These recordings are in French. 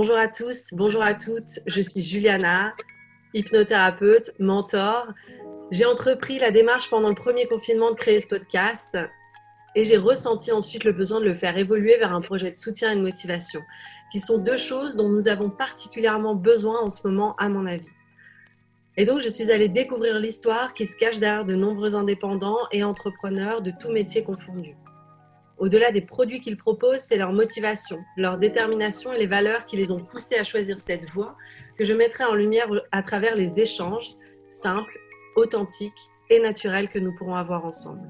Bonjour à tous, bonjour à toutes. Je suis Juliana, hypnothérapeute, mentor. J'ai entrepris la démarche pendant le premier confinement de créer ce podcast et j'ai ressenti ensuite le besoin de le faire évoluer vers un projet de soutien et de motivation, qui sont deux choses dont nous avons particulièrement besoin en ce moment, à mon avis. Et donc, je suis allée découvrir l'histoire qui se cache derrière de nombreux indépendants et entrepreneurs de tous métiers confondus. Au-delà des produits qu'ils proposent, c'est leur motivation, leur détermination et les valeurs qui les ont poussés à choisir cette voie que je mettrai en lumière à travers les échanges simples, authentiques et naturels que nous pourrons avoir ensemble.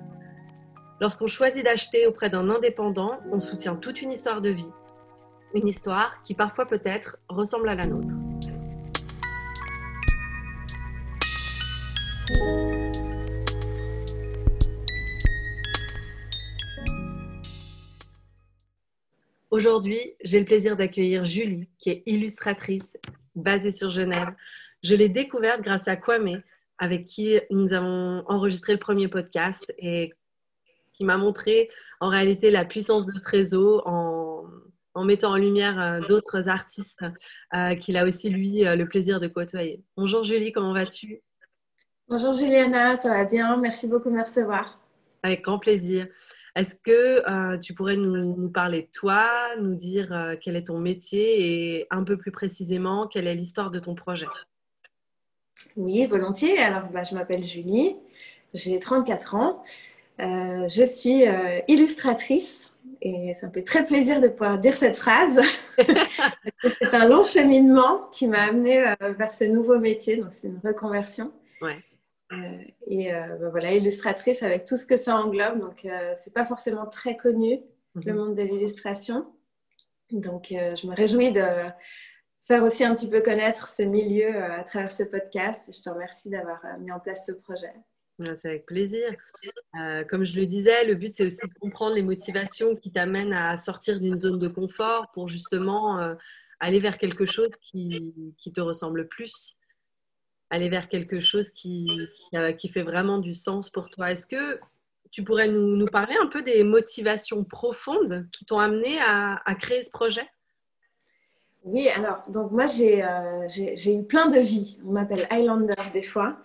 Lorsqu'on choisit d'acheter auprès d'un indépendant, on soutient toute une histoire de vie. Une histoire qui parfois peut-être ressemble à la nôtre. Aujourd'hui, j'ai le plaisir d'accueillir Julie, qui est illustratrice basée sur Genève. Je l'ai découverte grâce à Kwame, avec qui nous avons enregistré le premier podcast et qui m'a montré en réalité la puissance de ce réseau en, mettant en lumière euh, d'autres artistes euh, qu'il a aussi, lui, euh, le plaisir de côtoyer. Bonjour Julie, comment vas-tu? Bonjour Juliana, ça va bien? Merci beaucoup de me recevoir. Avec grand plaisir. Est-ce que tu pourrais nous, parler de toi, nous dire quel est ton métier et un peu plus précisément quelle est l'histoire de ton projet? Oui, volontiers. Alors, bah, je m'appelle Julie, j'ai 34 ans. Euh, je suis euh, illustratrice et ça me fait très plaisir de pouvoir dire cette phrase. c'est un long cheminement qui m'a amené euh, vers ce nouveau métier, donc c'est une reconversion. Et ben voilà, illustratrice avec tout ce que ça englobe. Donc, c'est pas forcément très connu, le mhm. monde de l'illustration. Donc, je me réjouis de faire aussi un petit peu connaître ce milieu à travers ce podcast. Je te remercie d'avoir mis en place ce projet. C'est avec plaisir. Euh, comme je le disais, le but, c'est aussi de comprendre les motivations qui t'amènent à sortir d'une zone de confort pour justement euh, aller vers quelque chose qui, te ressemble plus, aller vers quelque chose qui, qui, fait vraiment du sens pour toi. Est-ce que tu pourrais nous, parler un peu des motivations profondes qui t'ont amené à, créer ce projet? Oui, alors, donc moi, j'ai euh, eu plein de vies. On m'appelle Highlander des fois.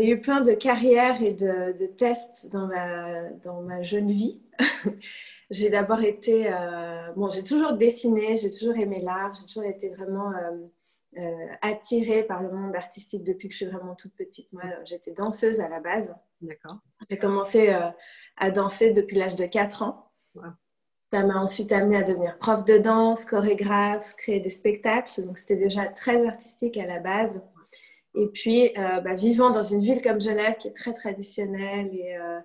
J'ai eu plein de carrières et de, tests dans ma, dans ma jeune vie. j'ai d'abord été. Euh, bon, j'ai toujours dessiné, j'ai toujours aimé l'art, j'ai toujours été vraiment euh, euh, attirée par le monde artistique depuis que je suis vraiment toute petite. Moi, j'étais danseuse à la base. D'accord. J'ai commencé à danser depuis l'âge de 4 ans. Ça m'a ensuite amenée à devenir prof de danse, chorégraphe, créer des spectacles. Donc, c'était déjà très artistique à la base. Et puis, euh, bah, vivant dans une ville comme Genève, qui est très traditionnelle et euh,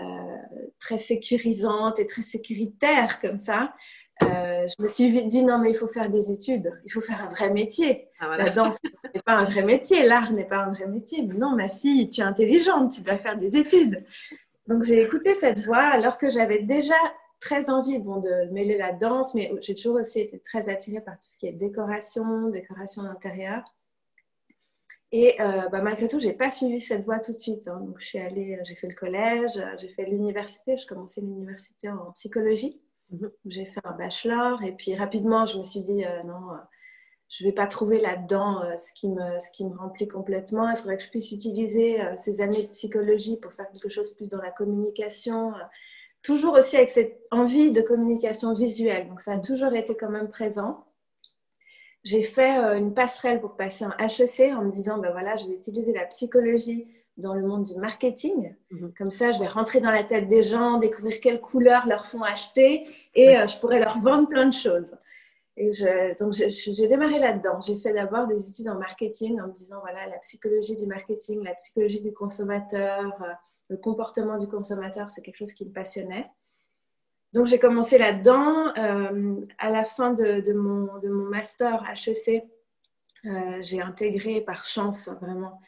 euh, très sécurisante et très sécuritaire comme ça, je me suis dit non, mais il faut faire des études, il faut faire un vrai métier. Ah, La danse n'est pas un vrai métier, l'art n'est pas un vrai métier. Mais non, ma fille, tu es intelligente, tu dois faire des études. Donc j'ai écouté cette voix alors que j'avais déjà très envie bon, de mêler la danse, mais j'ai toujours aussi été très attirée par tout ce qui est décoration, décoration d'intérieur. Et euh, bah, malgré tout, j'ai pas suivi cette voie tout de suite. Hein. Donc, je suis allée, euh, j'ai fait le collège, euh, j'ai fait l'université. Je commençais l'université en psychologie. Mhm. J'ai fait un bachelor et puis rapidement, je me suis dit non, je vais pas trouver là-dedans ce qui me ce qui me remplit complètement. Il faudrait que je puisse utiliser ces années de psychologie pour faire quelque chose plus dans la communication. toujours aussi avec cette envie de communication visuelle. Donc, ça a toujours été quand même présent j'ai fait euh, une passerelle pour passer un HEC en me disant, ben voilà, je vais utiliser la psychologie dans le monde du marketing. Mhm. Comme ça, je vais rentrer dans la tête des gens, découvrir quelles couleurs leur font acheter et euh, je pourrais leur vendre plein de choses. Et je, donc, j'ai démarré là-dedans. J'ai fait d'abord des études en marketing en me disant, voilà, la psychologie du marketing, la psychologie du consommateur, euh, le comportement du consommateur, c'est quelque chose qui me passionnait. Donc j'ai commencé là-dedans. Euh, à la fin de, mon, de, mon, master HEC, j'ai intégré par chance vraiment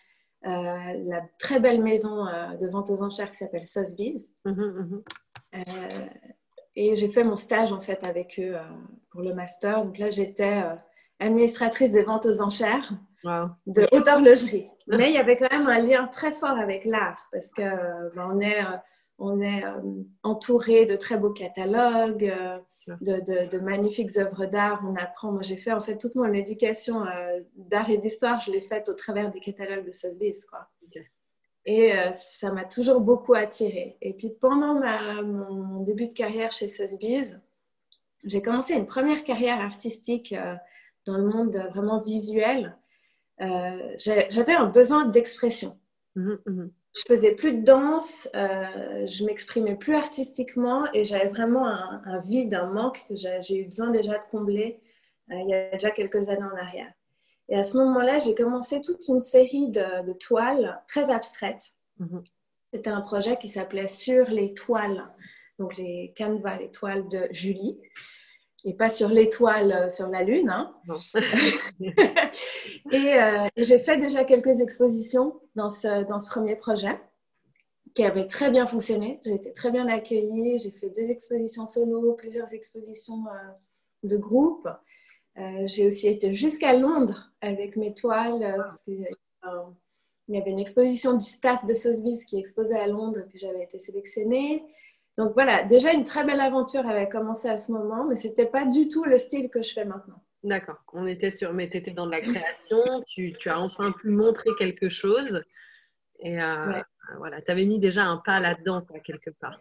la très belle maison de vente aux enchères qui s'appelle Sotheby's. Mhm, mhm. et j'ai fait mon stage en fait avec eux pour le master. Donc là j'étais administratrice des ventes aux enchères de haute horlogerie. Mais il y avait quand même un lien très fort avec l'art parce que ben, on est on est euh, entouré de très beaux catalogues. De, magnifiques œuvres d'art. On apprend. Moi, j'ai fait en fait toute mon éducation euh, d'art et d'histoire, je l'ai faite au travers des catalogues de Sotheby's, quoi. Et euh, ça m'a toujours beaucoup attirée. Et puis pendant ma, mon début de carrière chez Sotheby's, j'ai commencé une première carrière artistique euh, dans le monde vraiment visuel. J'avais un besoin d'expression. Mmh, mmh je faisais plus de danse, euh, je m'exprimais plus artistiquement et j'avais vraiment un, vide, un manque que j'ai eu besoin déjà de combler euh, il y a déjà quelques années en arrière. Et à ce moment-là, j'ai commencé toute une série de, toiles très abstraites. Mhm. C'était un projet qui s'appelait Sur les toiles, donc les canevas, les toiles de Julie et pas sur l'étoile euh, sur la Lune. Hein. Euh, et j'ai fait déjà quelques expositions dans ce, dans ce premier projet qui avait très bien fonctionné. J'ai été très bien accueillie. J'ai fait deux expositions solo, plusieurs expositions euh, de groupe. j'ai aussi été jusqu'à Londres avec mes toiles parce qu'il y avait une exposition du staff de Sotheby's qui exposait à Londres et puis j'avais été sélectionnée. Donc voilà, déjà une très belle aventure avait commencé à ce moment, mais ce n'était pas du tout le style que je fais maintenant. D'accord, on était sur, mais tu étais dans de la création, tu, as enfin pu montrer quelque chose. Et euh, voilà, tu avais mis déjà un pas là-dedans, quelque part.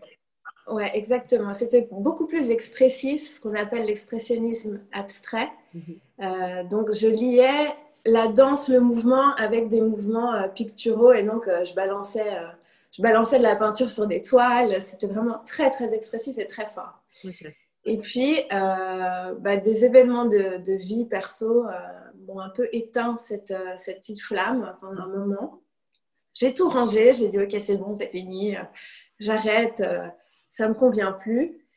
Ouais, exactement. C'était beaucoup plus expressif, ce qu'on appelle l'expressionnisme abstrait. Mhm. Euh, donc, je liais la danse, le mouvement avec des mouvements euh, picturaux et donc je balançais je balançais de la peinture sur des toiles. C'était vraiment très, très expressif et très fort. Et puis, euh, bah, des événements de, vie perso euh, m'ont un peu éteint cette, euh, cette, petite flamme pendant un moment. J'ai tout rangé, j'ai dit ok c'est bon, c'est fini, j'arrête, ça me convient plus.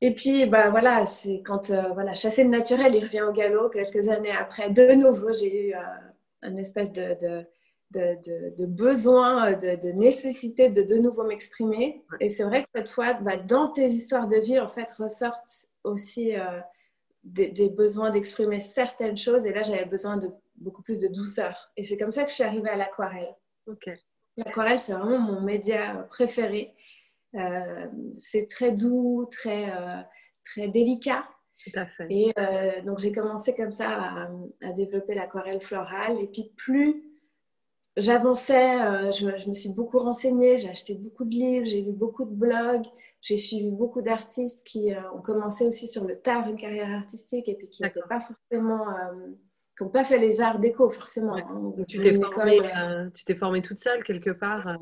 Et puis bah voilà, c'est quand voilà chasser le naturel, il revient au galop quelques années après. De nouveau, j'ai eu une espèce de de, besoin, de, nécessité de de nouveau m'exprimer. Et c'est vrai que cette fois, bah, dans tes histoires de vie, en fait, ressortent aussi euh, des, besoins d'exprimer certaines choses. Et là, j'avais besoin de beaucoup plus de douceur. Et c'est comme ça que je suis arrivée à l'aquarelle. L'aquarelle, c'est vraiment mon média préféré. Euh, c'est très doux, très, euh, très délicat. Tout à fait. Et donc, j'ai commencé comme ça à, à développer l'aquarelle florale. Et puis, plus j'avançais, euh, je, me suis beaucoup renseignée, j'ai acheté beaucoup de livres, j'ai lu beaucoup de blogs, j'ai suivi beaucoup d'artistes qui euh, ont commencé aussi sur le tard une carrière artistique et puis qui n'étaient pas forcément, euh, qui n'ont pas fait les arts déco forcément. Hein. tu t'es formée, formée toute seule quelque part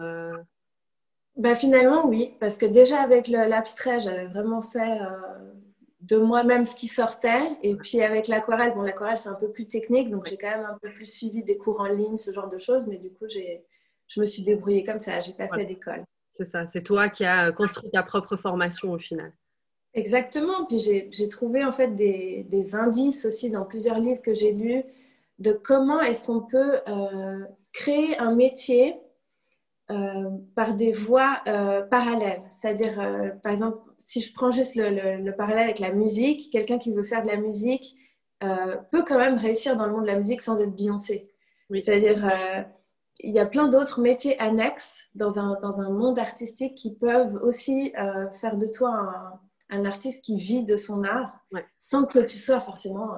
bah, finalement oui, parce que déjà avec l'abstrait, j'avais vraiment fait de moi-même ce qui sortait. Et puis avec l'aquarelle, bon, l'aquarelle c'est un peu plus technique, donc j'ai quand même un peu plus suivi des cours en ligne, ce genre de choses. Mais du coup, je me suis débrouillée comme ça. J'ai pas fait d'école. C'est ça. C'est toi qui as construit ta propre formation au final. Exactement. Puis j'ai trouvé en fait des, des, indices aussi dans plusieurs livres que j'ai lus de comment est-ce qu'on peut euh, créer un métier euh, par des voies euh, parallèles. C'est-à-dire, par exemple, si je prends juste le, parallèle avec la musique, quelqu'un qui veut faire de la musique euh, peut quand même réussir dans le monde de la musique sans être Beyoncé. C'est-à-dire, euh, il y a plein d'autres métiers annexes dans un, dans un monde artistique qui peuvent aussi euh, faire de toi un, artiste qui vit de son art, sans que tu sois forcément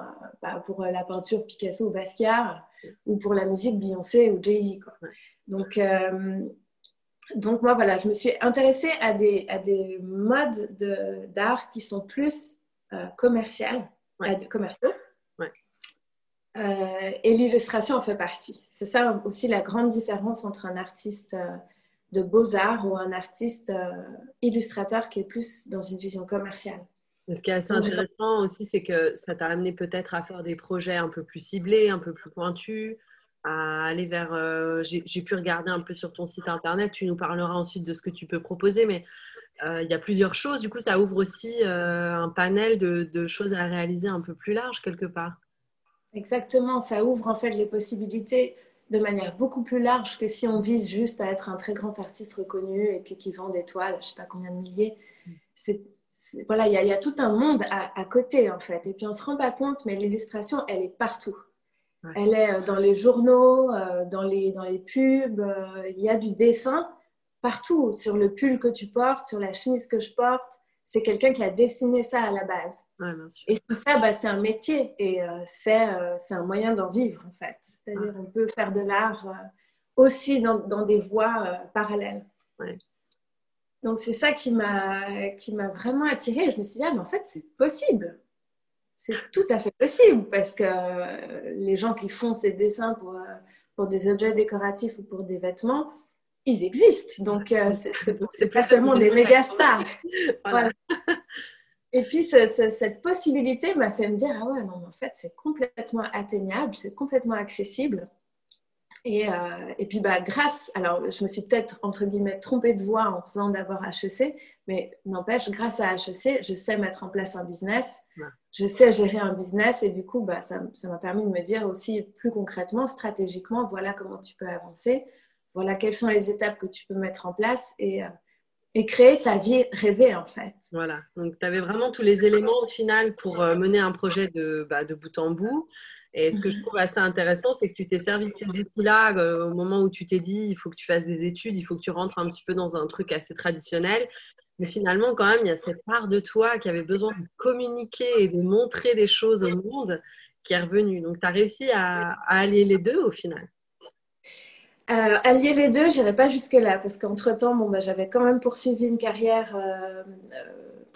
bah, pour la peinture Picasso ou Basquiat, ou pour la musique Beyoncé ou Jay-Z. Donc, donc moi, voilà, je me suis intéressée à des, à des modes d'art qui sont plus euh, commerciaux. Euh, et l'illustration en fait partie. C'est ça aussi la grande différence entre un artiste euh, de beaux-arts ou un artiste illustrateur qui est plus dans une vision commerciale. ce qui est assez intéressant aussi, c'est que ça t'a amené peut-être à faire des projets un peu plus ciblés, un peu plus pointus, à aller vers. Euh, j'ai pu regarder un peu sur ton site internet. Tu nous parleras ensuite de ce que tu peux proposer, mais euh, il y a plusieurs choses. Du coup, ça ouvre aussi euh, un panel de, choses à réaliser un peu plus large quelque part. Exactement, ça ouvre en fait les possibilités de manière beaucoup plus large que si on vise juste à être un très grand artiste reconnu et puis qui vend des toiles, je ne sais pas combien de milliers. C'est voilà, il y, a tout un monde à, à, côté en fait. Et puis on se rend pas compte, mais l'illustration, elle est partout. Elle est euh, dans les journaux, euh, dans les, dans les pubs. Euh, il y a du dessin partout, sur le pull que tu portes, sur la chemise que je porte. c'est quelqu'un qui a dessiné ça à la base. Et tout ça, bah, c'est un métier et euh, euh, c'est un moyen d'en vivre en fait. C'est-à-dire on peut faire de l'art aussi dans, dans, des voies parallèles. Donc c'est ça qui m'a qui m'a vraiment attirée. Je me suis dit ah, mais en fait c'est possible. C'est tout à fait possible parce que les gens qui font ces dessins pour pour des objets décoratifs ou pour des vêtements, ils existent. Donc, euh, c'est pas seulement des méga stars. Voilà. Et puis, cette possibilité m'a fait me dire, ah ouais, non, en fait, c'est complètement atteignable, c'est complètement accessible. Et, euh, et, puis, bah, grâce, alors je me suis peut-être, entre guillemets, trompée de voix en faisant d'abord HEC, mais n'empêche, grâce à HEC, je sais mettre en place un business, je sais gérer un business, et du coup, bah, ça m'a permis de me dire aussi plus concrètement, stratégiquement, voilà comment tu peux avancer, voilà quelles sont les étapes que tu peux mettre en place et, euh, et créer ta vie rêvée, en fait. Voilà, donc tu avais vraiment tous les éléments au final pour euh, mener un projet de, bah, de bout en bout. Et ce que je trouve assez intéressant, c'est que tu t'es servi de ces outils-là euh, au moment où tu t'es dit il faut que tu fasses des études, il faut que tu rentres un petit peu dans un truc assez traditionnel. Mais finalement, quand même, il y a cette part de toi qui avait besoin de communiquer et de montrer des choses au monde qui est revenue. Donc, tu as réussi à, allier les deux au final. Euh, allier les deux, je n'irai pas jusque-là parce qu'entre-temps, bon, bah, j'avais quand même poursuivi une carrière euh,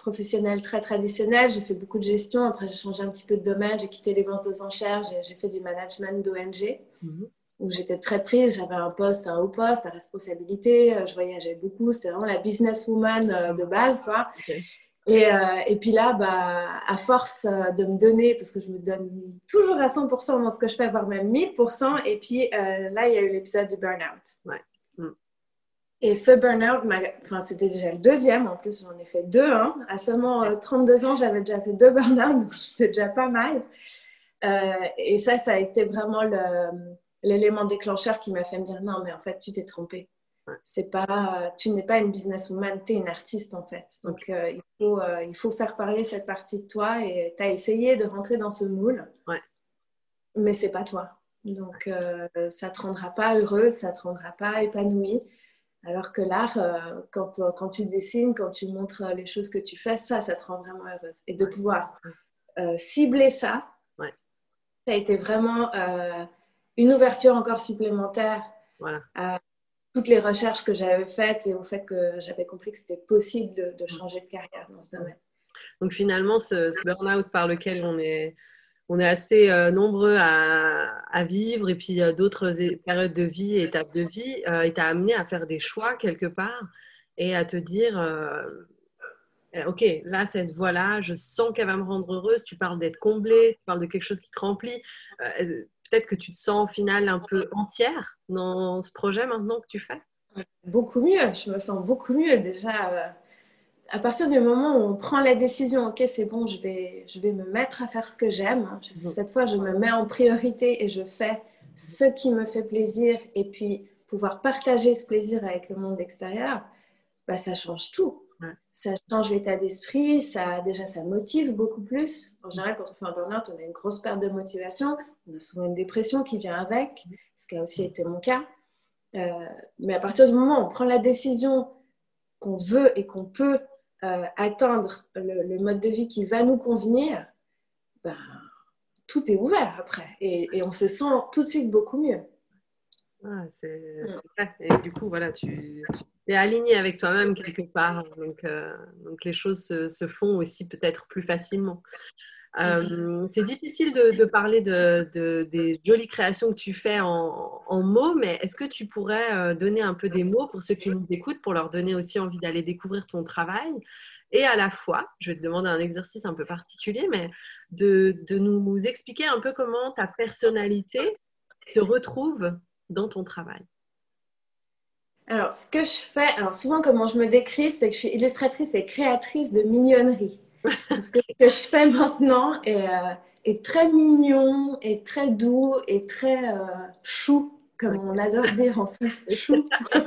professionnelle très traditionnelle. J'ai fait beaucoup de gestion. Après, j'ai changé un petit peu de domaine. J'ai quitté les ventes aux enchères. J'ai fait du management d'ONG mhm. où j'étais très prise. J'avais un poste, un haut poste, à responsabilité. Euh, je voyageais beaucoup. C'était vraiment la businesswoman euh, de base. Quoi. Et, euh, et, puis là, bah, à force de me donner, parce que je me donne toujours à 100% dans ce que je fais, voire même 1000%, et puis là, il y a eu l'épisode du burn-out. Ouais. Et ce burn-out, enfin, c'était déjà le deuxième, en plus j'en ai fait deux. Hein. À seulement 32 euh, ans, j'avais déjà fait deux burn-out, donc j'étais déjà pas mal. Euh, et ça, ça a été vraiment l'élément déclencheur qui m'a fait me dire non, mais en fait, tu t'es trompé. C'est pas, tu n'es pas une businesswoman, tu es une artiste en fait. Donc euh, il, faut, il faut faire parler cette partie de toi et tu as essayé de rentrer dans ce moule, ouais. mais c'est pas toi. Donc ça te rendra pas heureuse, ça te rendra pas épanouie. Alors que l'art, euh, quand, euh, quand, tu dessines, quand tu montres les choses que tu fais, ça, ça te rend vraiment heureuse. Et de pouvoir euh, cibler ça, ça a été vraiment une ouverture encore supplémentaire à toutes les recherches que j'avais faites et au fait que j'avais compris que c'était possible de, changer de carrière dans ce domaine. Donc finalement, ce, ce burn-out par lequel on est, on est assez euh, nombreux à, vivre et puis d'autres périodes de vie, étapes de vie, euh, et t'as amené à faire des choix quelque part et à te dire, euh, ok, là, cette voie-là, je sens qu'elle va me rendre heureuse. Tu parles d'être comblée, tu parles de quelque chose qui te remplit. Peut-être que tu te sens au final un peu entière dans ce projet maintenant que tu fais? Beaucoup mieux, je me sens beaucoup mieux déjà à partir du moment où on prend la décision, ok, c'est bon, je vais, je vais me mettre à faire ce que j'aime. Mhm. Cette fois, je me mets en priorité et je fais ce qui me fait plaisir et puis pouvoir partager ce plaisir avec le monde extérieur, bah, ça change tout. Ça change l'état d'esprit, ça, déjà ça motive beaucoup plus. En général, quand on fait un burn-out, on a une grosse perte de motivation, on a souvent une dépression qui vient avec, ce qui a aussi été mon cas. Euh, mais à partir du moment où on prend la décision qu'on veut et qu'on peut euh, atteindre le, mode de vie qui va nous convenir, ben, tout est ouvert après. Et, on se sent tout de suite beaucoup mieux. Ah, c'est mm. Et du coup, voilà, tu es aligné avec toi-même quelque part. Donc, euh, donc les choses se, font aussi peut-être plus facilement. Euh, c'est difficile de, parler de, des jolies créations que tu fais en, en mots, mais est-ce que tu pourrais donner un peu des mots pour ceux qui nous écoutent, pour leur donner aussi envie d'aller découvrir ton travail? Et à la fois, je vais te demander un exercice un peu particulier, mais de, de nous expliquer un peu comment ta personnalité se retrouve dans ton travail. Alors, ce que je fais, alors souvent comment je me décris, c'est que je suis illustratrice et créatrice de mignonnerie. Ce que je fais maintenant est, euh, très mignon, et très doux et très euh, chou, comme on adore dire en Suisse, chou.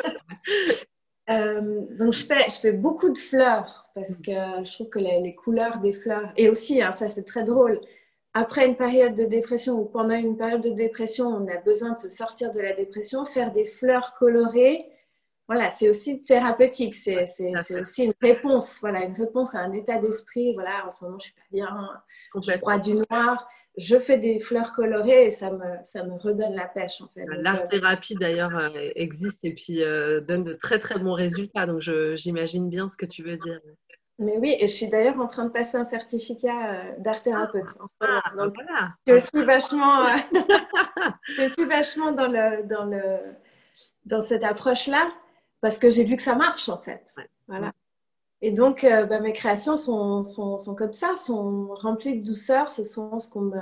Euh, donc je fais, je fais beaucoup de fleurs parce que je trouve que les, couleurs des fleurs, et aussi, hein, ça c'est très drôle, après une période de dépression ou pendant une période de dépression, on a besoin de se sortir de la dépression, faire des fleurs colorées, voilà, c'est aussi thérapeutique, c'est aussi une réponse, voilà, une réponse à un état d'esprit. Voilà, en ce moment, je suis pas bien, je crois du noir. Je fais des fleurs colorées et ça me, ça me redonne la pêche en fait. L'art-thérapie d'ailleurs euh, existe et puis euh, donne de très très bons résultats, donc j'imagine bien ce que tu veux dire. Mais oui, et je suis d'ailleurs en train de passer un certificat euh, d'art thérapeute. Ah, donc, voilà. je suis vachement, je suis vachement dans, le, dans, le, dans cette approche-là parce que j'ai vu que ça marche en fait. Voilà. Et donc, euh, bah, mes créations sont, sont, sont, comme ça, sont remplies de douceur. C'est souvent ce qu'on me,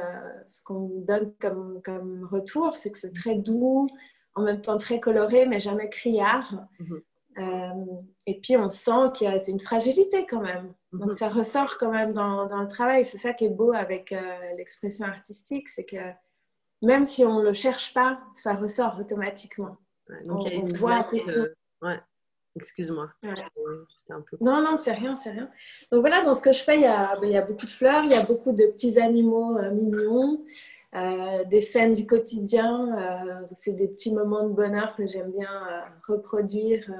qu'on me, donne comme, comme retour, c'est que c'est très doux, en même temps très coloré, mais jamais criard. Mhm. Euh, et puis, on sent qu'il y a une fragilité quand même. Donc, mhm. ça ressort quand même dans, dans le travail. C'est ça qui est beau avec euh, l'expression artistique, c'est que même si on ne le cherche pas, ça ressort automatiquement. donc, on, il y a voit attention. Ouais. Excuse-moi. Non, non, c'est rien, c'est rien. Donc voilà, dans ce que je fais, il y, a, ben, il y a beaucoup de fleurs, il y a beaucoup de petits animaux euh, mignons, euh, des scènes du quotidien. Euh, c'est des petits moments de bonheur que j'aime bien reproduire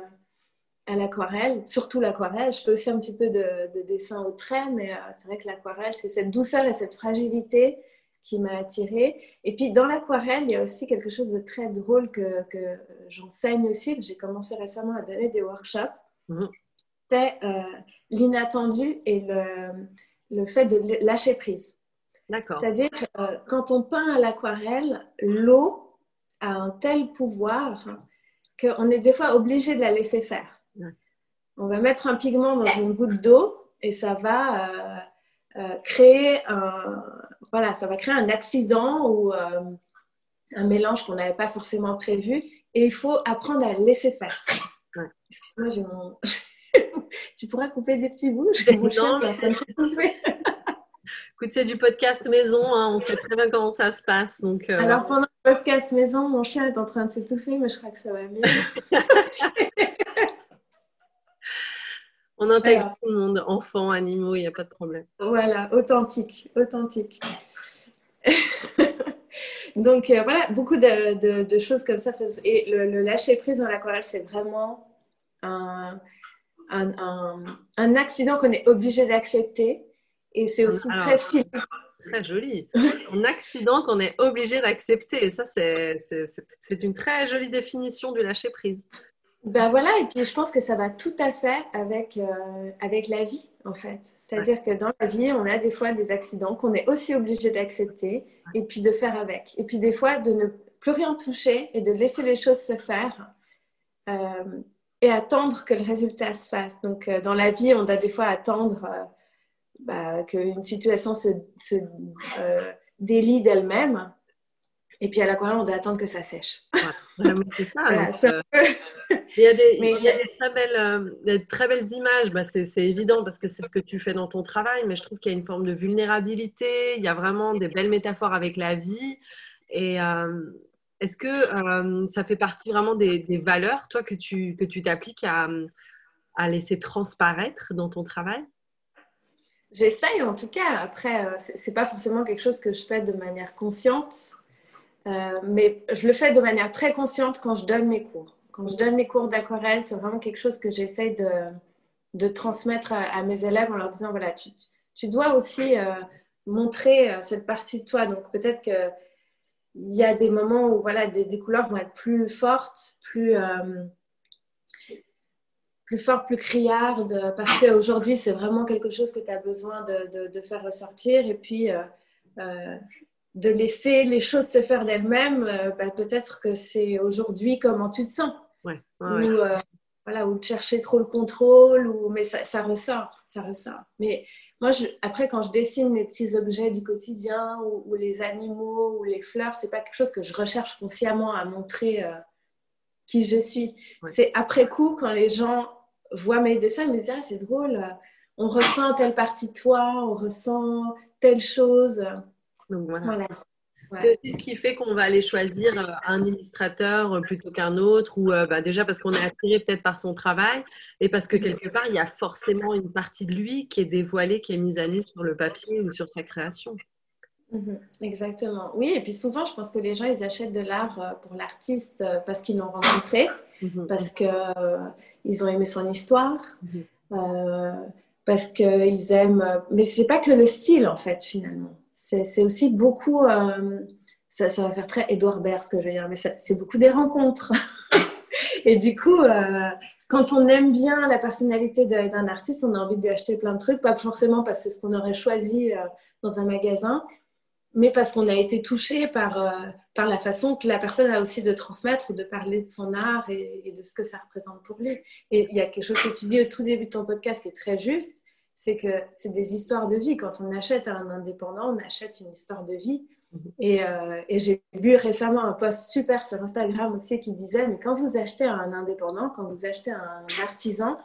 à l'aquarelle, surtout l'aquarelle. Je fais aussi un petit peu de, de dessin au trait, mais c'est vrai que l'aquarelle, c'est cette douceur et cette fragilité qui m'a attirée. Et puis dans l'aquarelle, il y a aussi quelque chose de très drôle que, que j'enseigne aussi. J'ai commencé récemment à donner des workshops. Mhm. C'est euh, l'inattendu et le, le, fait de lâcher prise. D'accord. C'est-à-dire, euh, quand on peint à l'aquarelle, l'eau a un tel pouvoir qu'on est des fois obligé de la laisser faire. On va mettre un pigment dans une goutte d'eau et ça va euh, euh créer un, voilà, ça va créer un accident ou euh, un mélange qu'on n'avait pas forcément prévu. Et il faut apprendre à laisser faire. Excuse-moi, j'ai mon. tu pourras couper des petits bouts J'ai mon chien Écoute, c'est du podcast maison, hein. on sait très bien comment ça se passe. Donc, euh, Alors pendant le podcast maison, mon chien est en train de s'étouffer, mais je crois que ça va mieux. On intègre tout le monde, enfants, animaux, il n'y a pas de problème. Voilà, authentique, authentique. Donc euh, voilà, beaucoup de, choses comme ça. Et le, lâcher prise dans l'aquarelle, c'est vraiment un, un, accident qu'on est obligé d'accepter. Et c'est aussi très. Très joli. Un accident qu'on est obligé d'accepter. Et ça, c'est une très jolie définition du lâcher prise. Ben voilà, et puis je pense que ça va tout à fait avec, euh, avec la vie, en fait. C'est-à-dire que dans la vie, on a des fois des accidents qu'on est aussi obligé d'accepter et puis de faire avec. Et puis des fois, de ne plus rien toucher et de laisser les choses se faire euh, et attendre que le résultat se fasse. Donc euh, dans la vie, on doit des fois attendre bah, qu'une situation se, se délie d'elle-même et puis à l'aquarelle, on doit attendre que ça sèche. c'est ça. Euh, il y a des, très, belles, euh, très belles images. Bah, c'est, évident parce que c'est ce que tu fais dans ton travail, mais je trouve qu'il y a une forme de vulnérabilité. Il y a vraiment des belles métaphores avec la vie. Et euh, est-ce que ça fait partie vraiment des, valeurs, toi, que tu, que tu t'appliques à, à laisser transparaître dans ton travail? J'essaye en tout cas. Après, c'est pas forcément quelque chose que je fais de manière consciente. Euh, mais je le fais de manière très consciente quand je donne mes cours. Quand je donne mes cours d'aquarelle, c'est vraiment quelque chose que j'essaie de, transmettre à, mes élèves en leur disant, voilà, tu, dois aussi euh, montrer euh, cette partie de toi. Donc peut-être qu'il y a des moments où voilà, des, couleurs vont être plus fortes, plus, plus fortes, plus criardes, parce qu'aujourd'hui, c'est vraiment quelque chose que tu as besoin de, faire ressortir. Et puis, de laisser les choses se faire d'elles-mêmes, euh, bah, peut-être que c'est aujourd'hui comment tu te sens. Ouais, ou, euh, voilà, ou de chercher trop le contrôle, ou, mais ça, ça ressort, ça ressort. Mais moi, je, après, quand je dessine mes petits objets du quotidien, ou, les animaux, ou les fleurs, c'est pas quelque chose que je recherche consciemment à montrer euh, qui je suis. C'est après coup, quand les gens voient mes dessins, ils me disent ah, c'est drôle, on ressent telle partie de toi, on ressent telle chose. Donc voilà. C'est aussi ce qui fait qu'on va aller choisir euh, un illustrateur euh, plutôt qu'un autre, ou euh, bah, déjà parce qu'on est attiré peut-être par son travail, et parce que quelque part, il y a forcément une partie de lui qui est dévoilée, qui est mise à nu sur le papier ou sur sa création. Mhm, exactement. Oui, et puis souvent, je pense que les gens, ils achètent de l'art pour l'artiste parce qu'ils l'ont rencontré, mhm. parce qu'ils euh, ils ont aimé son histoire, mhm. parce qu'ils aiment... Mais c'est pas que le style, en fait, finalement. C'est aussi beaucoup... Ça, ça, va faire très Edouard Baird, ce que je veux dire, mais c'est beaucoup des rencontres. et du coup, quand on aime bien la personnalité d'un artiste, on a envie de lui acheter plein de trucs, pas forcément parce que c'est ce qu'on aurait choisi dans un magasin, mais parce qu'on a été touché par, euh, par la façon que la personne a aussi de transmettre ou de parler de son art et, de ce que ça représente pour lui. Et il y a quelque chose que tu dis au tout début de ton podcast qui est très juste, c'est que c'est des histoires de vie. Quand on achète à un indépendant, on achète une histoire de vie. Mhm. Et, euh, et j'ai lu récemment un post super sur Instagram aussi qui disait, mais quand vous achetez à un indépendant, quand vous achetez à un artisan,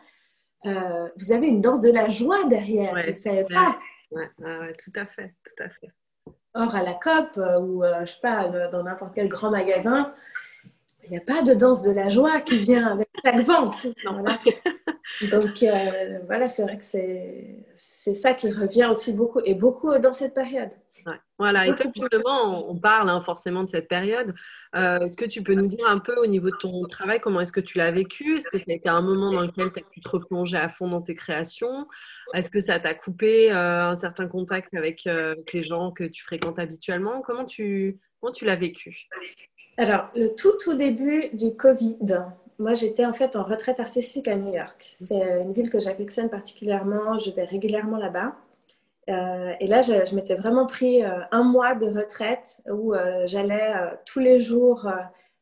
euh, vous avez une danse de la joie derrière. vous ne savez pas. Ouais, ouais, tout à fait, tout à fait. Or, à la COP euh, ou, euh, je sais pas, dans n'importe quel grand magasin, il n'y a pas de danse de la joie qui vient avec chaque vente. Donc, euh, voilà, c'est vrai que c'est ça qui revient aussi beaucoup, et beaucoup dans cette période. Voilà, et toi justement, on parle hein, forcément de cette période. Euh, est-ce que tu peux nous dire un peu au niveau de ton travail, comment est-ce que tu l'as vécu? Est-ce que ça a été un moment dans lequel tu as pu te replonger à fond dans tes créations? Est-ce que ça t'a coupé euh, un certain contact avec, avec, les gens que tu fréquentes habituellement? Comment tu, comment tu l'as vécu? Alors, le tout, tout début du Covid, moi j'étais en fait en retraite artistique à New York. C'est une ville que j'affectionne particulièrement, je vais régulièrement là-bas. Euh, et là, je, m'étais vraiment pris euh, un mois de retraite où euh, j'allais tous les jours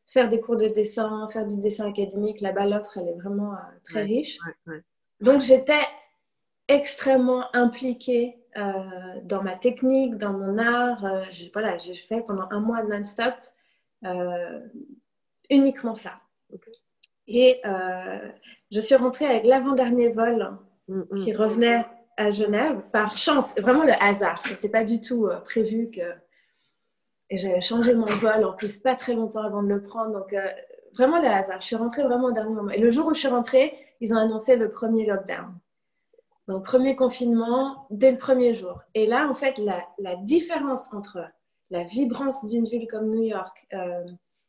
faire des cours de dessin, faire du dessin académique. Là-bas, l'offre, elle est vraiment très riche. Donc, j'étais extrêmement impliquée dans ma technique, dans mon art. voilà, j'ai fait pendant un mois non-stop uniquement ça. Et je suis rentrée avec l'avant-dernier vol mm, mm. qui revenait à Genève par chance, vraiment le hasard. C'était pas du tout euh, prévu que. Et j'avais changé mon vol en plus pas très longtemps avant de le prendre. Donc euh, vraiment le hasard. Je suis rentrée vraiment au dernier moment. Et le jour où je suis rentrée, ils ont annoncé le premier lockdown. Donc premier confinement dès le premier jour. Et là, en fait, la, la différence entre la vibrance d'une ville comme New York, euh,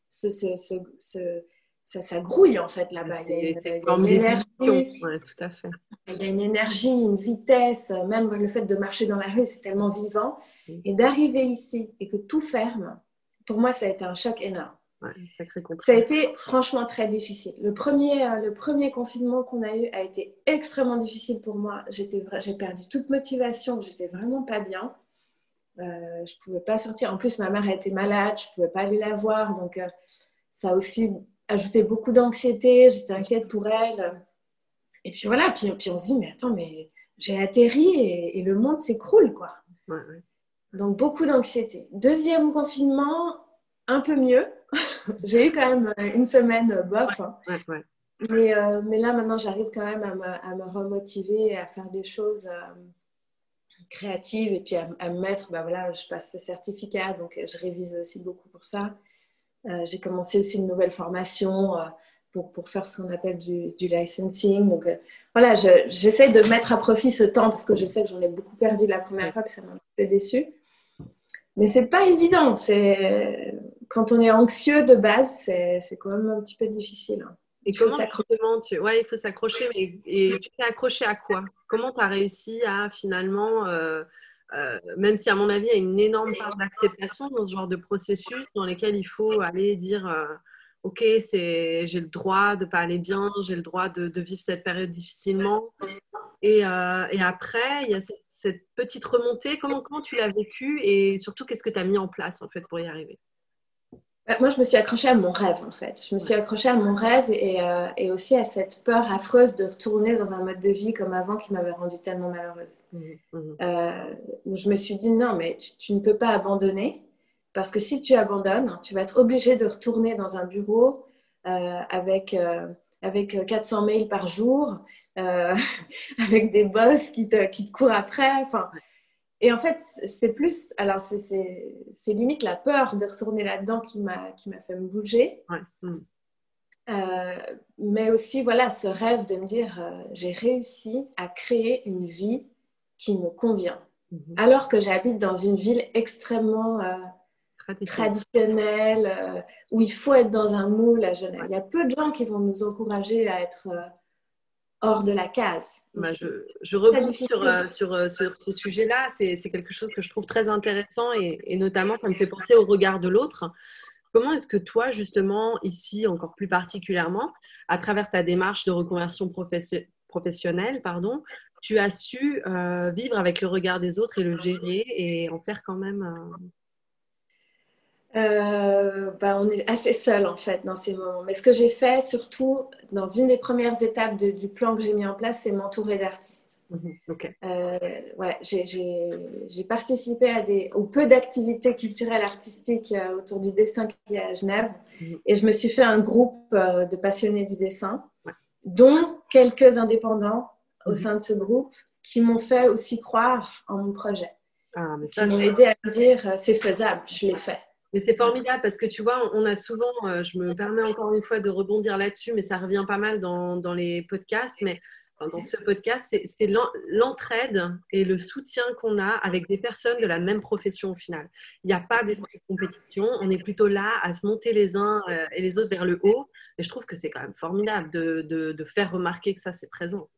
ce, ce, ce ça, ça grouille en fait là-bas. Il y a une, énergie. tout à fait. Il y a une énergie, une vitesse, même le fait de marcher dans la rue, c'est tellement vivant. Et d'arriver ici et que tout ferme, pour moi, ça a été un choc énorme. ça a été franchement très difficile. Le premier, euh, le premier confinement qu'on a eu a été extrêmement difficile pour moi. J'ai perdu toute motivation, j'étais vraiment pas bien. Euh, je ne pouvais pas sortir. En plus, ma mère été malade, je ne pouvais pas aller la voir. Donc, euh, ça a aussi ajouté beaucoup d'anxiété, j'étais inquiète pour elle. Et puis voilà, puis, puis on se dit, mais attends, mais j'ai atterri et, le monde s'écroule, quoi. Donc beaucoup d'anxiété. Deuxième confinement, un peu mieux. j'ai eu quand même une semaine bof. Hein. Mais, euh, mais, là, maintenant, j'arrive quand même à me, à me, remotiver, à faire des choses euh, créatives et puis à, à, me mettre, bah voilà, je passe ce certificat, donc je révise aussi beaucoup pour ça. Euh, j'ai commencé aussi une nouvelle formation euh, pour, pour, faire ce qu'on appelle du, du, licensing. Donc euh, voilà, j'essaie de mettre à profit ce temps parce que je sais que j'en ai beaucoup perdu la première fois, que ça m'a un peu déçu. Mais c'est pas évident. C'est quand on est anxieux de base, c'est quand même un petit peu difficile. Hein. Et tu... Ouais, il faut s'accrocher. Mais... Et tu t'es accroché à quoi? Comment tu as réussi à finalement euh, même si à mon avis, il y a une énorme part d'acceptation dans ce genre de processus dans lesquels il faut aller dire euh, Ok, j'ai le droit de ne pas aller bien, j'ai le droit de, vivre cette période difficilement. Et, euh, et après, il y a cette, petite remontée. Comment, comment tu l'as vécu? Et surtout, qu'est-ce que tu as mis en place en fait pour y arriver? Moi, je me suis accrochée à mon rêve, en fait. Je me suis accrochée à mon rêve et, euh, et, aussi à cette peur affreuse de retourner dans un mode de vie comme avant qui m'avait rendue tellement malheureuse. Mmh, mmh. Euh, je me suis dit, non, mais tu, ne peux pas abandonner parce que si tu abandonnes, tu vas être obligé de retourner dans un bureau euh, avec, avec 400 mails par jour, avec des boss qui te, qui te courent après. Enfin, et en fait, c'est plus, alors c'est limite la peur de retourner là-dedans qui m'a fait me bouger. Mm. Euh, mais aussi, voilà, ce rêve de me dire, euh, j'ai réussi à créer une vie qui me convient. mhm. alors que j'habite dans une ville extrêmement traditionnelle, où il faut être dans un moule à Genève. Il y a peu de gens qui vont nous encourager à être hors de la case. Bah, je, je rebondis sur, euh, sur, euh, sur, ce sujet-là. C'est quelque chose que je trouve très intéressant et, et, notamment, ça me fait penser au regard de l'autre. Comment est-ce que toi, justement, ici, encore plus particulièrement, à travers ta démarche de reconversion professionnelle, pardon, tu as su euh, vivre avec le regard des autres et le gérer et en faire quand même euh, bah, on est assez seul en fait dans ces moments. Mais ce que j'ai fait surtout dans une des premières étapes du plan que j'ai mis en place, c'est m'entourer d'artistes. Mhm, euh, ouais, j'ai participé à des, ou peu d'activités culturelles artistiques euh, autour du dessin qui est à Genève mhm. et je me suis fait un groupe de passionnés du dessin, dont quelques indépendants au mhm. sein de ce groupe qui m'ont fait aussi croire en mon projet. Ah, mais ça, qui m'ont aidé à me dire c'est faisable, je l'ai fait. Mais c'est formidable parce que tu vois, on a souvent, euh, je me permets encore une fois de rebondir là-dessus, mais ça revient pas mal dans, dans les podcasts, mais dans ce podcast, c'est l'entraide et le soutien qu'on a avec des personnes de la même profession au final. Il n'y a pas d'esprit de compétition, on est plutôt là à se monter les uns euh, et les autres vers le haut. Et je trouve que c'est quand même formidable de, de, de, faire remarquer que ça, c'est présent.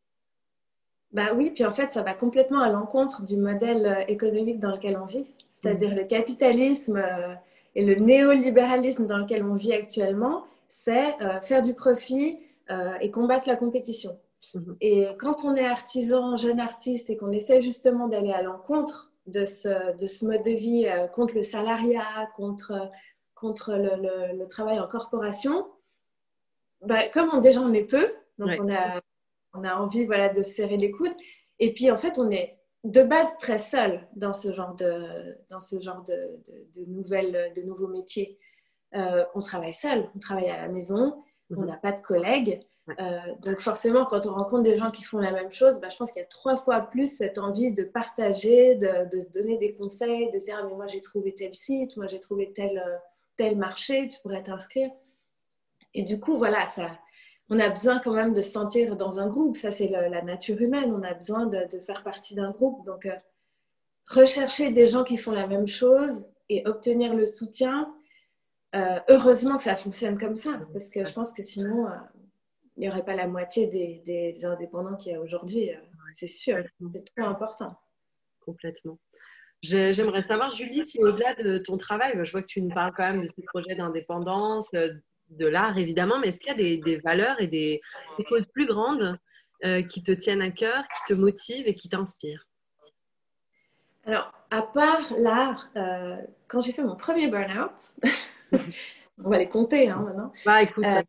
Bah oui, puis en fait, ça va complètement à l'encontre du modèle euh, économique dans lequel on vit, c'est-à-dire mmh. le capitalisme. Et le néolibéralisme dans lequel on vit actuellement, c'est euh, faire du profit euh, et combattre la compétition. Mhm. Et quand on est artisan, jeune artiste, et qu'on essaie justement d'aller à l'encontre de ce, de ce, mode de vie, euh, contre le salariat, contre, contre le, le, travail en corporation, bah, comme on, déjà on est peu, donc on, a, on a envie voilà, de serrer les coudes, et puis en fait on est de base très seul dans ce genre de, dans ce genre de, de, nouvelles, de nouveaux métiers. Euh, on travaille seul, on travaille à la maison, on mhm. n'a pas de collègues. Euh, donc forcément, quand on rencontre des gens qui font la même chose, bah, je pense qu'il y a trois fois plus cette envie de partager, de, se donner des conseils, de se dire ah, mais moi j'ai trouvé tel site, moi j'ai trouvé tel, tel marché, tu pourrais t'inscrire. Et du coup, voilà, ça, on a besoin quand même de se sentir dans un groupe. Ça, c'est la nature humaine. On a besoin de, faire partie d'un groupe. Donc, euh, rechercher des gens qui font la même chose et obtenir le soutien. Euh, heureusement que ça fonctionne comme ça, parce que je pense que sinon, euh, il n'y aurait pas la moitié des, indépendants qu'il y a aujourd'hui. c'est sûr, c'est trop important. Complètement. J'aimerais savoir, Julie, si au-delà de ton travail, je vois que tu nous parles quand même de ces projets d'indépendance, de l'art, évidemment, mais est-ce qu'il y a des, valeurs et des, causes plus grandes euh, qui te tiennent à cœur, qui te motivent et qui t'inspirent? Alors, à part l'art, euh, quand j'ai fait mon premier burn-out, on va les compter hein, maintenant. Bah, écoute. Euh,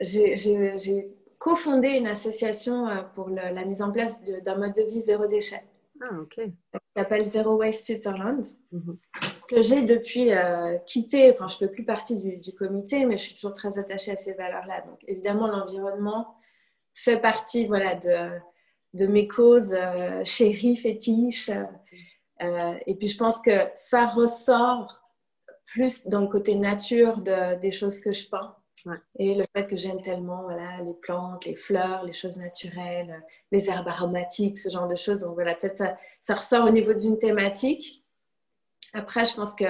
j'ai cofondé une association pour la mise en place d'un mode de vie zéro déchet. Ah, ok. Ça s'appelle Zero Waste Switzerland. Mhm que j'ai depuis euh, quitté, enfin je ne fais plus partie du, comité, mais je suis toujours très attachée à ces valeurs-là. Donc évidemment, l'environnement fait partie voilà, de, de mes causes euh, chéries, fétiches. Euh, et puis je pense que ça ressort plus dans le côté nature de, des choses que je peins. Et le fait que j'aime tellement voilà, les plantes, les fleurs, les choses naturelles, les herbes aromatiques, ce genre de choses. Donc voilà, peut-être ça, ça ressort au niveau d'une thématique. Après, je pense que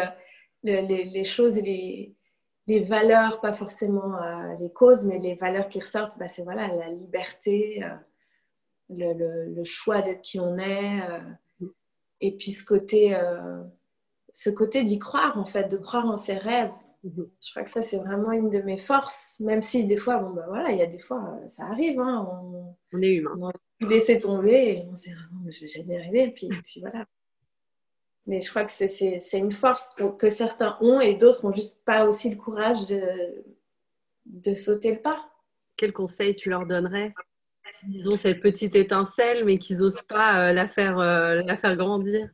les, choses et les, valeurs, pas forcément euh, les causes, mais les valeurs qui ressortent, bah, c'est voilà, la liberté, euh, le, choix d'être qui on est, euh, et puis ce côté, ce côté d'y croire, en fait, de croire en ses rêves. Mhm. Je crois que ça, c'est vraiment une de mes forces, même si des fois, bon, bah, voilà, il y a des fois, ça arrive, hein, on, est humain. On a laissé tomber et on s'est dit, oh, je vais jamais arriver, puis, et puis voilà. Mais je crois que c'est une force que certains ont et d'autres n'ont juste pas aussi le courage de, de sauter le pas. Quel conseil tu leur donnerais S'ils ont cette petite étincelle mais qu'ils n'osent pas euh, la, faire, euh, la faire grandir?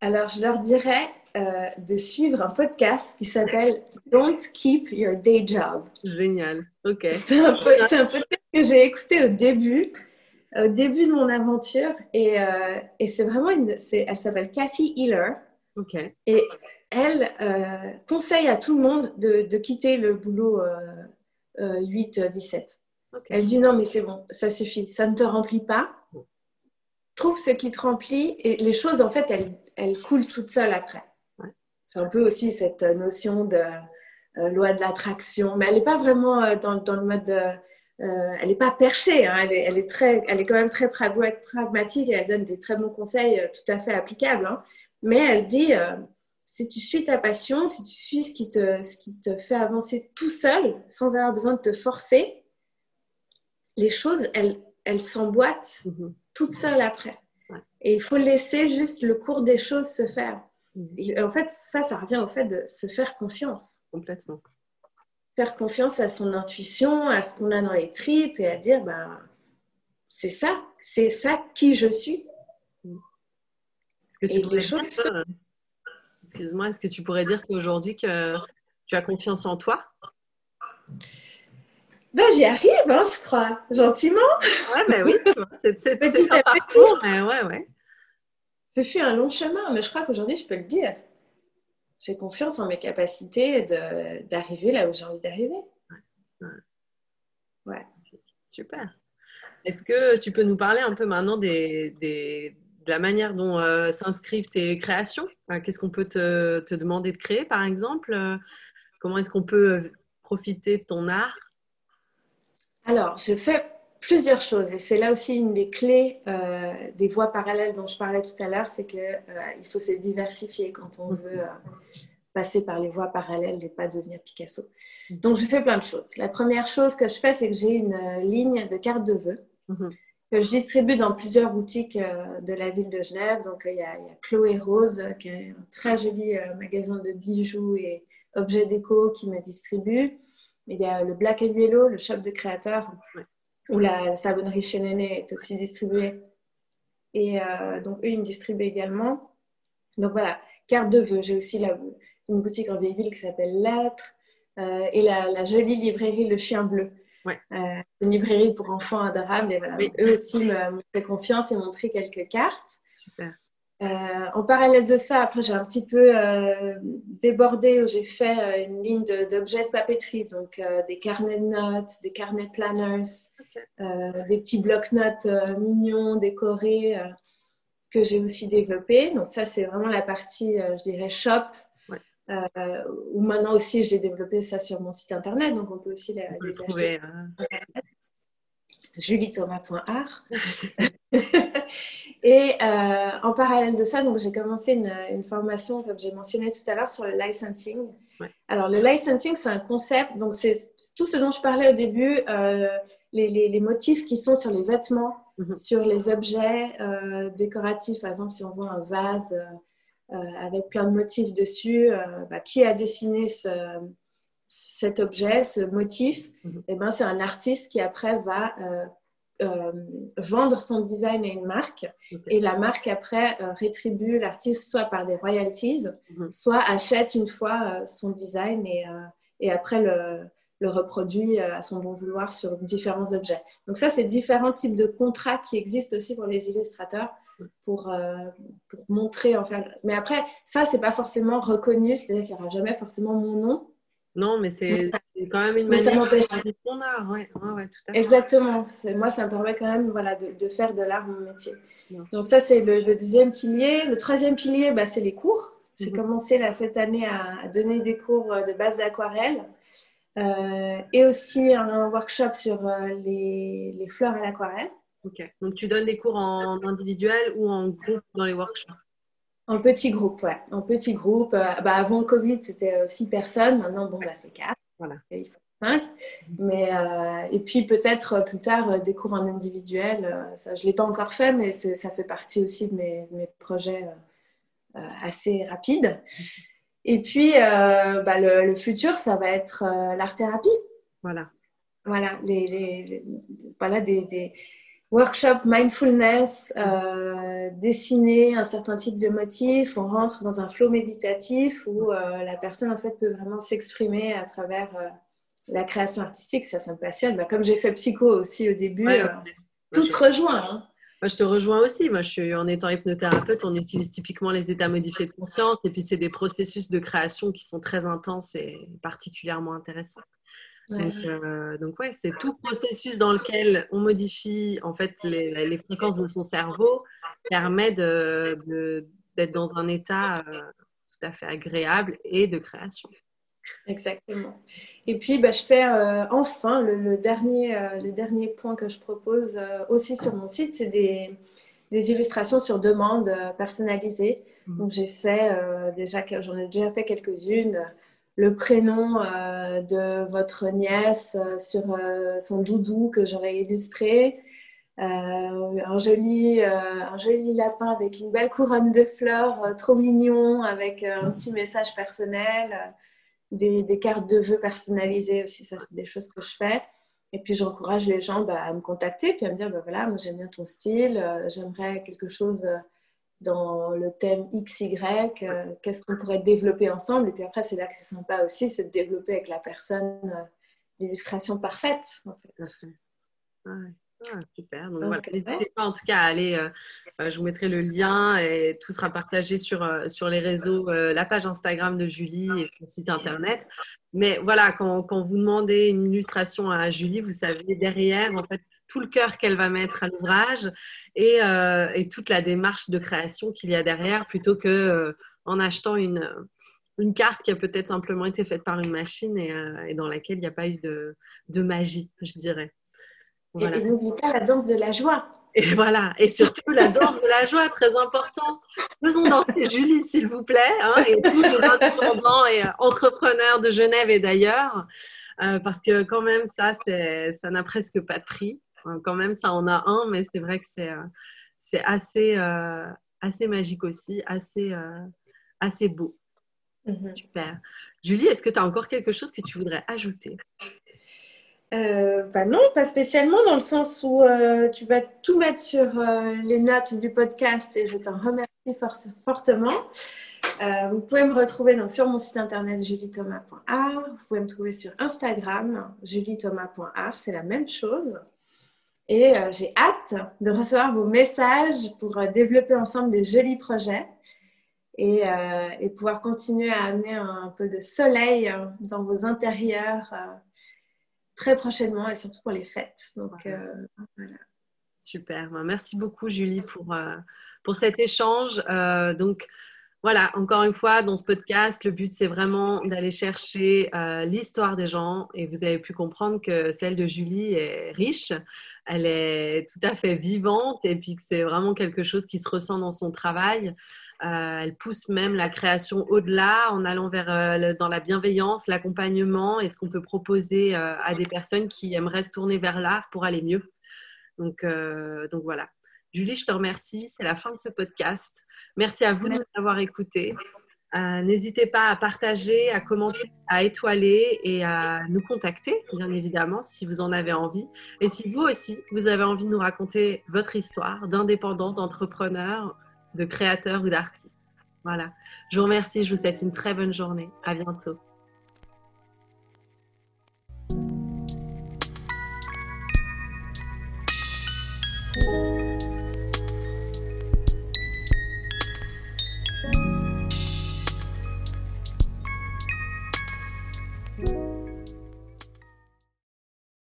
Alors, je leur dirais euh, de suivre un podcast qui s'appelle Don't Keep Your Day Job. Génial, ok. C'est un, un podcast que j'ai écouté au début au début de mon aventure. Et, euh, et c'est vraiment une. elle s'appelle Kathy Healer. OK. Et elle euh, conseille à tout le monde de, de quitter le boulot 8-17. Euh, elle dit non, mais c'est bon, ça suffit. Ça ne te remplit pas. trouve ce qui te remplit et les choses, en fait, elles, elles coulent toutes seules après. C'est un peu aussi cette notion de loi de l'attraction, mais elle n'est pas vraiment dans, dans, le mode. Euh, elle n'est pas perchée, hein. elle, est, elle, est très, elle est quand même très pragmatique et elle donne des très bons conseils tout à fait applicables. Hein. Mais elle dit si tu suis ta passion, si tu suis ce qui te, ce qui te fait avancer tout seul, sans avoir besoin de te forcer, les choses, elles, elles s'emboîtent mm-hmm. toutes seules après. Et il faut laisser juste le cours des choses se faire. Et en fait, ça, ça revient au fait de se faire confiance. Complètement. Faire confiance à son intuition, à ce qu'on a dans les tripes et à dire, ben, c'est ça, c'est ça qui je suis. que tu choses. Excuse-moi, est-ce que tu pourrais dire qu'aujourd'hui que tu as confiance en toi? Ben, j'y arrive, hein, je crois, gentiment. Ouais, ben oui, c'est petit à petit. Mais ouais, ouais. Ce fut un long chemin, mais je crois qu'aujourd'hui, je peux le dire. J'ai confiance en mes capacités d'arriver là où j'ai envie d'arriver. Ouais. Super. Est-ce que tu peux nous parler un peu maintenant des, de la manière dont euh, s'inscrivent tes créations? Qu'est-ce qu'on peut te, te, demander de créer, par exemple? Comment est-ce qu'on peut profiter de ton art? Alors, je fais plusieurs choses. Et c'est là aussi une des clés euh, des voies parallèles dont je parlais tout à l'heure, c'est qu'il euh, faut se diversifier quand on veut euh, passer par les voies parallèles et pas devenir Picasso. Donc, je fais plein de choses. La première chose que je fais, c'est que j'ai une ligne de cartes de vœux que je distribue dans plusieurs boutiques de la ville de Genève. Donc, il y, a, Chloé Rose, qui est un très joli magasin de bijoux et objets déco qui me distribue. Il y a le Black and Yellow, le shop de créateurs, où la savonnerie chez Néné est aussi distribuée. Et euh, donc, eux, ils me distribuent également. Donc voilà, carte de vœux. J'ai aussi la, une boutique en vieille ville qui s'appelle Lettres euh, et la, jolie librairie Le Chien Bleu. Ouais. Euh, une librairie pour enfants adorables. Et voilà, eux aussi m'ont fait confiance et m'ont pris quelques cartes. Euh, en parallèle de ça, après, j'ai un petit peu euh, débordé où j'ai fait euh, une ligne d'objets de, papeterie, donc des carnets de notes, des carnets planners, des petits blocs-notes mignons, décorés, que j'ai aussi développés. Donc ça, c'est vraiment la partie, je dirais, shop, où maintenant aussi, j'ai développé ça sur mon site internet, donc on peut aussi les, acheter. juliethomas.art. Et euh, en parallèle de ça, donc j'ai commencé une, formation, comme j'ai mentionné tout à l'heure, sur le licensing. Alors, le licensing, c'est un concept, donc c'est tout ce dont je parlais au début, euh, les, les, motifs qui sont sur les vêtements, mhm. sur les objets euh, décoratifs. Par exemple, si on voit un vase avec plein de motifs dessus, bah, qui a dessiné ce, cet objet, ce motif? Et eh ben, C'est un artiste qui après va euh, vendre son design à une marque et la marque après euh, rétribue l'artiste soit par des royalties, mhm. soit achète une fois euh, son design et, et après le, le, reproduit à son bon vouloir sur différents objets. Donc ça, c'est différents types de contrats qui existent aussi pour les illustrateurs pour, pour montrer, enfin, mais après, ça, c'est pas forcément reconnu, c'est-à-dire qu'il n'y aura jamais forcément mon nom, non, mais c'est quand même une manière de ton art. Ouais, ouais, tout à fait. Exactement. Moi, ça me permet quand même voilà, de, de faire de l'art mon métier. Donc ça, c'est le, deuxième pilier. Le troisième pilier, bah, c'est les cours. J'ai mhm. commencé là, cette année à, donner des cours euh, de base d'aquarelle euh, et aussi un workshop sur euh, les, les fleurs à l'aquarelle. Ok. Donc tu donnes des cours en individuel ou en groupe dans les workshops? En petit groupe, ouais. En petit groupe. Euh, bah, avant le Covid, c'était euh, six personnes. Maintenant, bon, bah, c'est quatre. Voilà. il faut. Mais, euh, et puis, peut-être plus tard, des cours en individuel. ça, je ne l'ai pas encore fait, mais ça fait partie aussi de mes, mes projets assez rapides. Et puis, bah, le, futur, ça va être l'art-thérapie. Voilà. Voilà, les, les, voilà des, des workshop mindfulness, euh, dessiner un certain type de motif, on rentre dans un flow méditatif où euh, la personne en fait peut vraiment s'exprimer à travers euh, la création artistique. Ça, ça me passionne. Bah, comme j'ai fait psycho aussi au début, tout se rejoint. Hein. Moi, je te rejoins aussi. Moi, je suis en étant hypnothérapeute, on utilise typiquement les états modifiés de conscience et puis c'est des processus de création qui sont très intenses et particulièrement intéressants. Donc, euh, donc, ouais, c'est tout processus dans lequel on modifie en fait les, les, fréquences de son cerveau permet d'être dans un état tout à fait agréable et de création. Exactement. Et puis, bah, je fais enfin le, dernier, le dernier point que je propose aussi sur mon site, c'est des, des illustrations sur demande euh, personnalisées. Mmh. Donc j'ai fait euh, déjà, j'en ai déjà fait quelques-unes. Le prénom euh, de votre nièce sur son doudou que j'aurais illustré. un, joli, un joli lapin avec une belle couronne de fleurs, trop mignon, avec un petit message personnel. Des, des, cartes de vœux personnalisées aussi, ça c'est des choses que je fais. Et puis j'encourage les gens bah, à me contacter, puis à me dire, bah, voilà, moi j'aime bien ton style, euh, j'aimerais quelque chose euh, dans le thème XY, euh, qu'est-ce qu'on pourrait développer ensemble. Et puis après, c'est là que c'est sympa aussi, c'est de développer avec la personne l'illustration parfaite. En fait. Ah, super. Donc, voilà, n'hésitez pas en tout cas à aller. je vous mettrai le lien et tout sera partagé sur, sur les réseaux, la page Instagram de Julie et le site internet. Mais voilà, quand, quand, vous demandez une illustration à Julie, vous savez derrière, en fait, tout le cœur qu'elle va mettre à l'ouvrage et, euh, et, toute la démarche de création qu'il y a derrière, plutôt que euh, en achetant une, une carte qui a peut-être simplement été faite par une machine et, euh, et dans laquelle il n'y a pas eu de, de magie, je dirais. Et, n'oublie pas la danse de la joie. Et voilà, et surtout la danse de la joie, très important. Faisons danser Julie, s'il vous plaît, hein, et tous les indépendants et entrepreneurs de Genève et d'ailleurs, euh, parce que quand même, ça, ça n'a presque pas de prix. Quand même, ça en a un, mais c'est vrai que c'est euh, c'est assez, assez magique aussi, assez, assez beau. Mhm. Super. Julie, est-ce que tu as encore quelque chose que tu voudrais ajouter? Euh, bah non, pas spécialement, dans le sens où euh, tu vas tout mettre sur euh, les notes du podcast et je t'en remercie fortement. vous pouvez me retrouver donc, sur mon site internet juliethomas.art. Vous pouvez me trouver sur Instagram, juliethomas.art, c'est la même chose. Et j'ai hâte de recevoir vos messages pour développer ensemble des jolis projets et, et, pouvoir continuer à amener un peu de soleil dans vos intérieurs très prochainement et surtout pour les fêtes. Donc, euh, Super. Ben, merci beaucoup, Julie, pour, euh, pour cet échange. Euh, donc, voilà, encore une fois, dans ce podcast, le but, c'est vraiment d'aller chercher l'histoire des gens. Et vous avez pu comprendre que celle de Julie est riche. Elle est tout à fait vivante et puis que c'est vraiment quelque chose qui se ressent dans son travail. Euh, elle pousse même la création au-delà en allant vers euh, dans la bienveillance, l'accompagnement et ce qu'on peut proposer euh, à des personnes qui aimeraient se tourner vers l'art pour aller mieux. Donc, donc voilà. Julie, je te remercie. C'est la fin de ce podcast. Merci à vous de nous avoir écoutés. N'hésitez pas à partager, à commenter, à étoiler et à nous contacter, bien évidemment, si vous en avez envie. Et si vous aussi, vous avez envie de nous raconter votre histoire d'indépendant, d'entrepreneur, de créateurs ou d'artistes. Voilà. Je vous remercie. Je vous souhaite une très bonne journée. À bientôt.